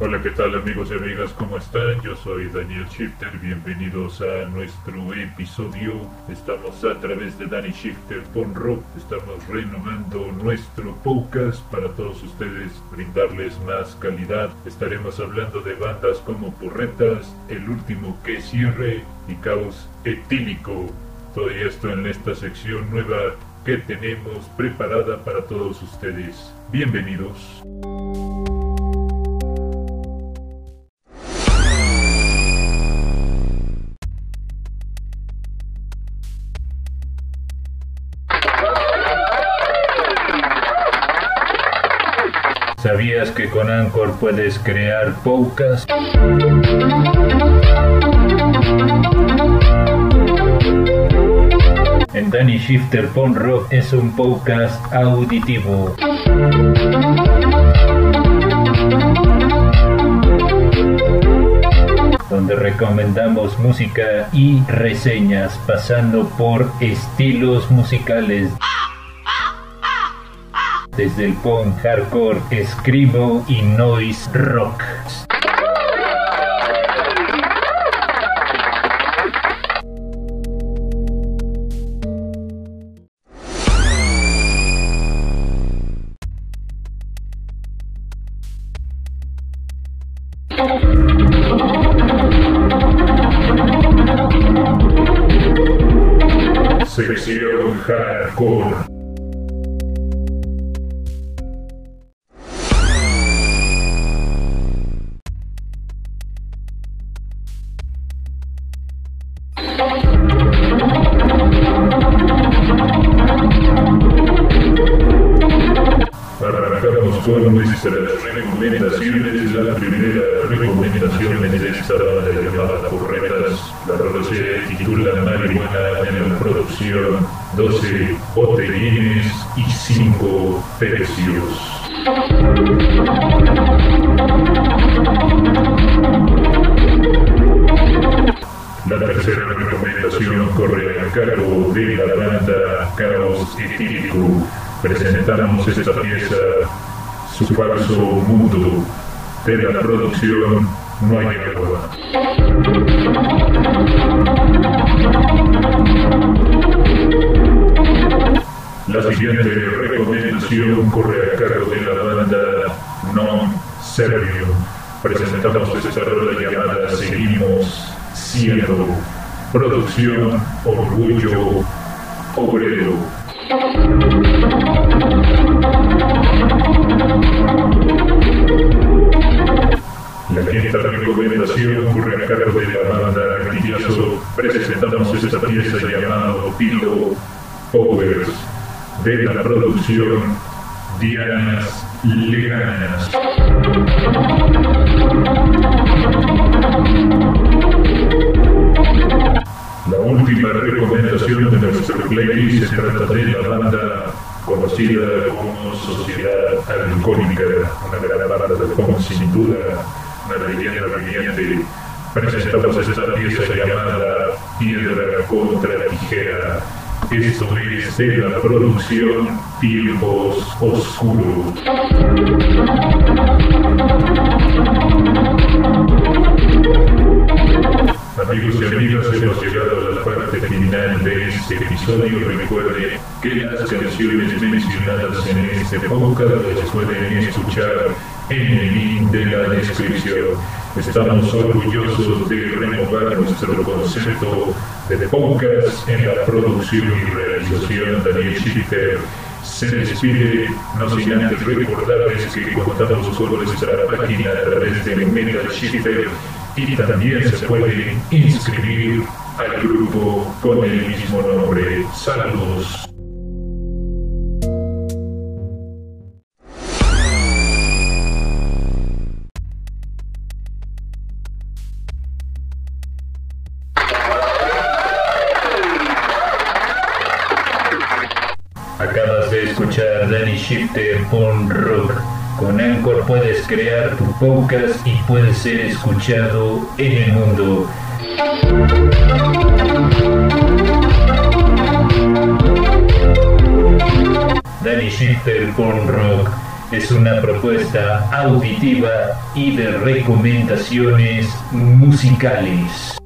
Hola, ¿qué tal amigos y amigas? ¿Cómo están? Yo soy Daniel Shifter, bienvenidos a nuestro episodio. Estamos a través de Danny Shifter con Rock, estamos renovando nuestro podcast para todos ustedes, brindarles más calidad. Estaremos hablando de bandas como Porretas, El Último que Cierre y Caos Etílico. Todo esto en esta sección nueva que tenemos preparada para todos ustedes. Bienvenidos. ¿Sabías que con Anchor puedes crear podcasts? En Danny Shifter Pon Rock es un podcast auditivo. donde recomendamos música y reseñas pasando por estilos musicales desde el punk hardcore, escribo y noise rock. Sección Hardcore. Con nuestras recomendaciones. La primera recomendación es de esta banda llamada Porretas. La rola se titula Marihuana en la producción 12 botellines y 5 precios. La tercera recomendación corre a cargo de la banda Caos Etílico. Presentamos esta pieza, su falso mundo, de la producción No hay agua. La siguiente recomendación corre a cargo de la banda Non Servio. Presentamos esta rola llamada Seguimos siendo producción Orgullo Obrero. Recomendación ocurre a cargo de la banda Gritiazo. Presentamos esta pieza llamada Pilo Powers de la producción Dianas Leganas. La última recomendación de nuestro playlist se trata de la banda conocida como Sociedad Alcohólica, una gran banda de punk sin duda, una leyenda viviente. Presentamos esta pieza llamada Piedra contra Tijera. Esto es de la producción Tiempos Oscuros. Amigos y amigas, hemos llegado a la parte final de este episodio. Recuerden que las canciones mencionadas en este podcast las pueden escuchar en el link de la descripción. Estamos orgullosos de renovar nuestro concepto de podcast en la producción y realización Daniel Schiffer se despide, no sin antes recordarles que contamos con nuestra página a través de Metal Shifter y también se puede inscribir al grupo con el mismo nombre. Saludos. Escuchar Danny Shifter on Rock. Con Anchor puedes crear tu podcast y puedes ser escuchado en el mundo. Danny Shifter on Rock es una propuesta auditiva y de recomendaciones musicales.